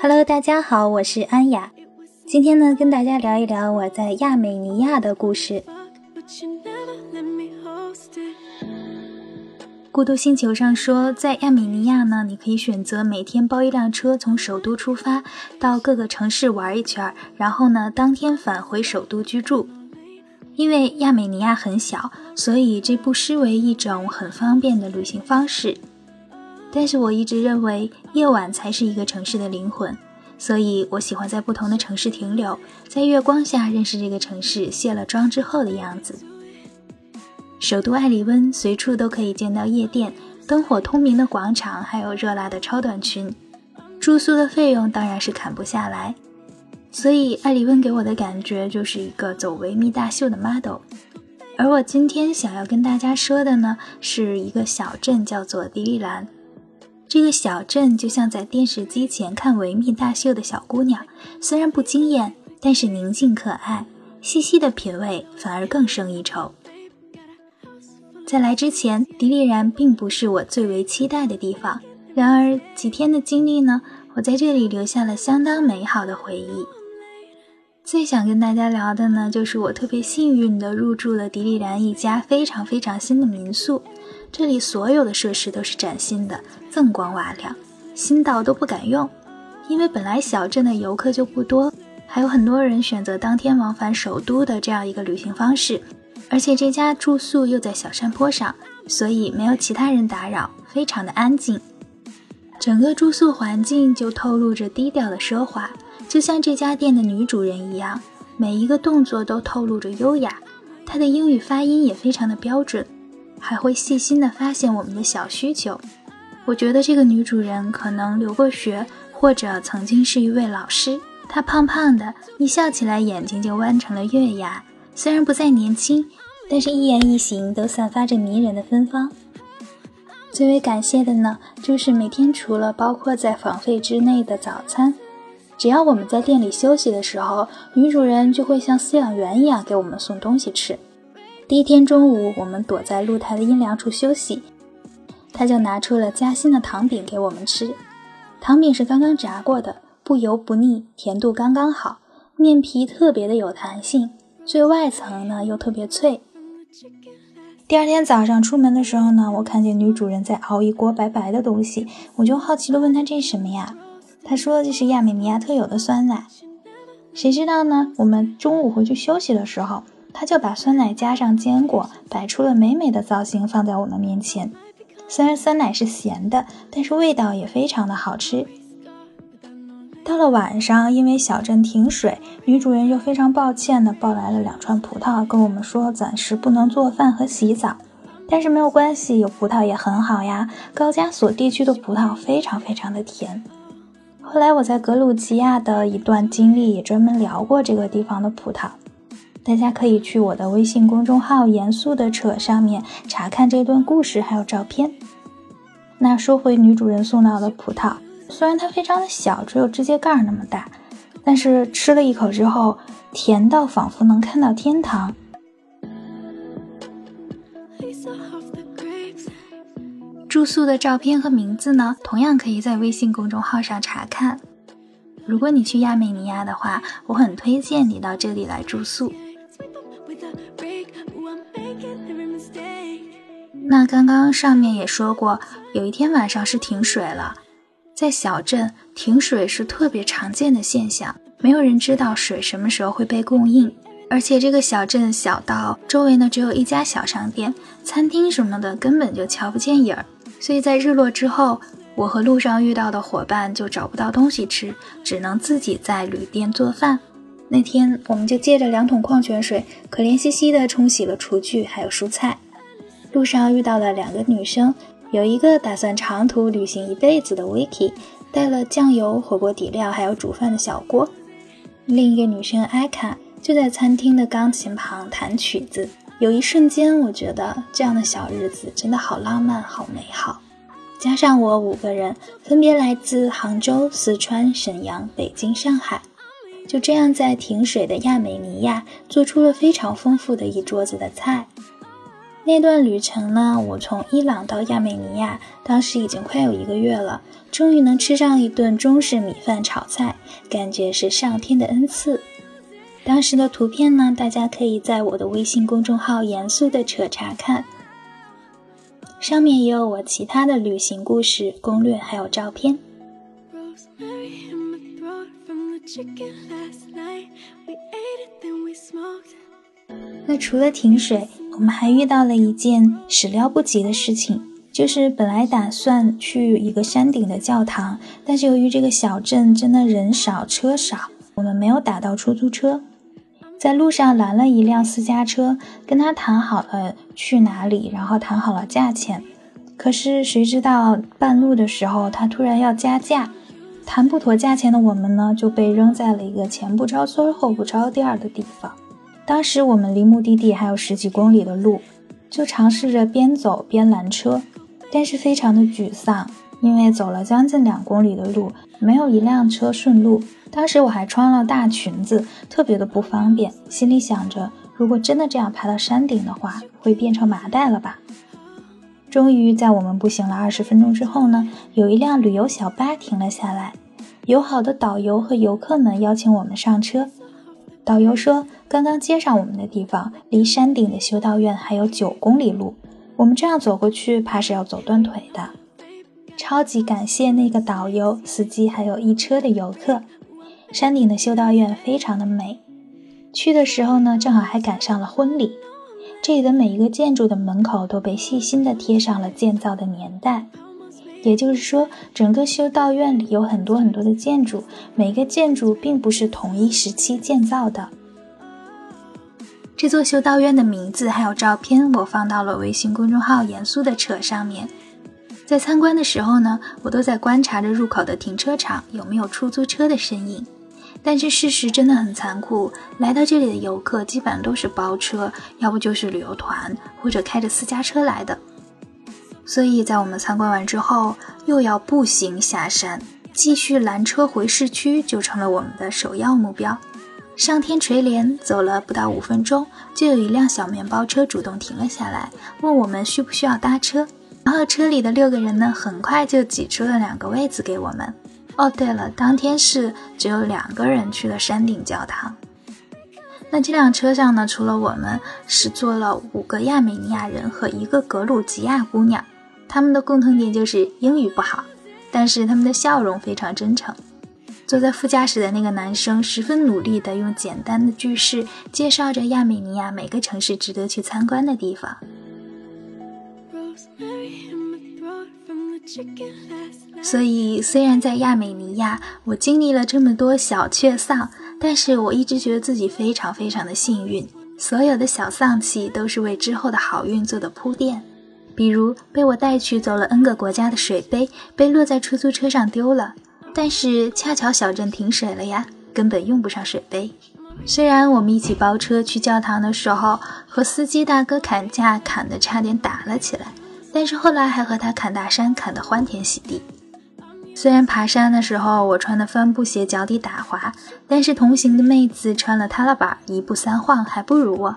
Hello，大家好，我是安雅。今天呢，跟大家聊一聊我在亚美尼亚的故事。孤独星球上说，在亚美尼亚呢，你可以选择每天包一辆车从首都出发，到各个城市玩一圈，然后呢，当天返回首都居住。因为亚美尼亚很小，所以这不失为一种很方便的旅行方式。但是我一直认为夜晚才是一个城市的灵魂，所以我喜欢在不同的城市停留，在月光下认识这个城市卸了妆之后的样子。首都艾里温随处都可以见到夜店、灯火通明的广场，还有热辣的超短裙。住宿的费用当然是砍不下来，所以艾里温给我的感觉就是一个走维密大秀的 model。而我今天想要跟大家说的呢，是一个小镇，叫做迪丽兰。这个小镇就像在电视机前看维密大秀的小姑娘，虽然不惊艳，但是宁静可爱，细细的品味反而更胜一筹。在来之前，迪丽然并不是我最为期待的地方。然而几天的经历呢，我在这里留下了相当美好的回忆。最想跟大家聊的呢，就是我特别幸运的入住了迪丽然一家非常非常新的民宿。这里所有的设施都是崭新的，锃光瓦亮，新到都不敢用。因为本来小镇的游客就不多，还有很多人选择当天往返首都的这样一个旅行方式。而且这家住宿又在小山坡上，所以没有其他人打扰，非常的安静。整个住宿环境就透露着低调的奢华，就像这家店的女主人一样，每一个动作都透露着优雅。她的英语发音也非常的标准，还会细心的发现我们的小需求。我觉得这个女主人可能留过学，或者曾经是一位老师。她胖胖的，一笑起来眼睛就弯成了月牙。虽然不再年轻，但是一言一行都散发着迷人的芬芳。最为感谢的呢，就是每天除了包括在房费之内的早餐，只要我们在店里休息的时候，女主人就会像饲养员一样给我们送东西吃。第一天中午，我们躲在露台的阴凉处休息，她就拿出了夹心的糖饼给我们吃。糖饼是刚刚炸过的，不油不腻，甜度刚刚好，面皮特别的有弹性。最外层呢又特别脆。第二天早上出门的时候呢，我看见女主人在熬一锅白白的东西，我就好奇的问她这是什么呀？她说这是亚美尼亚特有的酸奶。谁知道呢？我们中午回去休息的时候，她就把酸奶加上坚果，摆出了美美的造型放在我们面前。虽然酸奶是咸的，但是味道也非常的好吃。到了晚上，因为小镇停水，女主人又非常抱歉的抱来了两串葡萄，跟我们说暂时不能做饭和洗澡，但是没有关系，有葡萄也很好呀。高加索地区的葡萄非常非常的甜。后来我在格鲁吉亚的一段经历也专门聊过这个地方的葡萄，大家可以去我的微信公众号“严肃的扯”上面查看这段故事还有照片。那说回女主人送到的葡萄。虽然它非常的小，只有指甲盖那么大，但是吃了一口之后，甜到仿佛能看到天堂。住宿的照片和名字呢，同样可以在微信公众号上查看。如果你去亚美尼亚的话，我很推荐你到这里来住宿。那刚刚上面也说过，有一天晚上是停水了。在小镇停水是特别常见的现象，没有人知道水什么时候会被供应。而且这个小镇小到周围呢只有一家小商店、餐厅什么的，根本就瞧不见影儿。所以在日落之后，我和路上遇到的伙伴就找不到东西吃，只能自己在旅店做饭。那天我们就借着两桶矿泉水，可怜兮兮地冲洗了厨具还有蔬菜。路上遇到了两个女生。有一个打算长途旅行一辈子的 Vicky，带了酱油、火锅底料，还有煮饭的小锅。另一个女生艾卡就在餐厅的钢琴旁弹曲子。有一瞬间，我觉得这样的小日子真的好浪漫、好美好。加上我五个人，分别来自杭州、四川、沈阳、北京、上海，就这样在停水的亚美尼亚做出了非常丰富的一桌子的菜。那段旅程呢，我从伊朗到亚美尼亚，当时已经快有一个月了，终于能吃上一顿中式米饭炒菜，感觉是上天的恩赐。当时的图片呢，大家可以在我的微信公众号“严肃的扯”查看，上面也有我其他的旅行故事、攻略还有照片。那除了停水，我们还遇到了一件始料不及的事情，就是本来打算去一个山顶的教堂，但是由于这个小镇真的人少车少，我们没有打到出租车，在路上拦了一辆私家车，跟他谈好了去哪里，然后谈好了价钱，可是谁知道半路的时候他突然要加价，谈不妥价钱的我们呢就被扔在了一个前不着村后不着店的地方。当时我们离目的地还有十几公里的路，就尝试着边走边拦车，但是非常的沮丧，因为走了将近两公里的路，没有一辆车顺路。当时我还穿了大裙子，特别的不方便，心里想着，如果真的这样爬到山顶的话，会变成麻袋了吧？终于在我们步行了二十分钟之后呢，有一辆旅游小巴停了下来，友好的导游和游客们邀请我们上车。导游说：“刚刚接上我们的地方，离山顶的修道院还有九公里路，我们这样走过去，怕是要走断腿的。”超级感谢那个导游、司机，还有一车的游客。山顶的修道院非常的美，去的时候呢，正好还赶上了婚礼。这里的每一个建筑的门口都被细心的贴上了建造的年代。也就是说，整个修道院里有很多很多的建筑，每个建筑并不是同一时期建造的。这座修道院的名字还有照片，我放到了微信公众号“严肃的扯”上面。在参观的时候呢，我都在观察着入口的停车场有没有出租车的身影。但是事实真的很残酷，来到这里的游客基本上都是包车，要不就是旅游团，或者开着私家车来的。所以在我们参观完之后，又要步行下山，继续拦车回市区，就成了我们的首要目标。上天垂怜，走了不到五分钟，就有一辆小面包车主动停了下来，问我们需不需要搭车。然后车里的六个人呢，很快就挤出了两个位子给我们。哦，对了，当天是只有两个人去了山顶教堂。那这辆车上呢，除了我们，是坐了五个亚美尼亚人和一个格鲁吉亚姑娘。他们的共同点就是英语不好，但是他们的笑容非常真诚。坐在副驾驶的那个男生十分努力地用简单的句式介绍着亚美尼亚每个城市值得去参观的地方。Rosemary in my 所以，虽然在亚美尼亚我经历了这么多小确丧，但是我一直觉得自己非常非常的幸运。所有的小丧气都是为之后的好运做的铺垫。比如被我带去走了 N 个国家的水杯被落在出租车上丢了，但是恰巧小镇停水了呀，根本用不上水杯。虽然我们一起包车去教堂的时候和司机大哥砍价砍得差点打了起来，但是后来还和他砍大山砍得欢天喜地。虽然爬山的时候我穿的帆布鞋脚底打滑，但是同行的妹子穿了踏拉板一步三晃还不如我。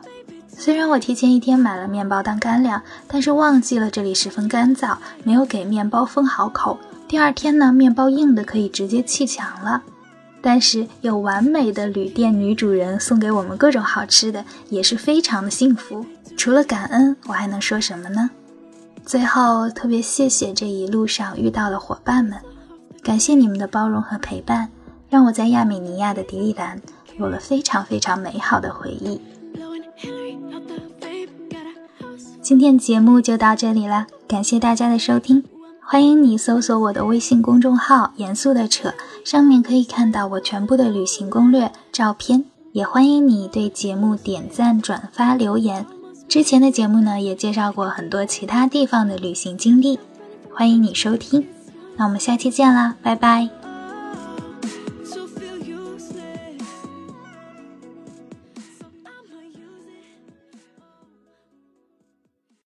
虽然我提前一天买了面包当干粮，但是忘记了这里十分干燥，没有给面包封好口。第二天呢，面包硬的可以直接砌墙了。但是有完美的旅店女主人送给我们各种好吃的，也是非常的幸福。除了感恩，我还能说什么呢？最后特别谢谢这一路上遇到的伙伴们，感谢你们的包容和陪伴，让我在亚美尼亚的迪丽兰有了非常非常美好的回忆。今天节目就到这里了，感谢大家的收听。欢迎你搜索我的微信公众号“严肃的扯”，上面可以看到我全部的旅行攻略、照片。也欢迎你对节目点赞、转发、留言。之前的节目呢，也介绍过很多其他地方的旅行经历，欢迎你收听。那我们下期见啦，拜拜。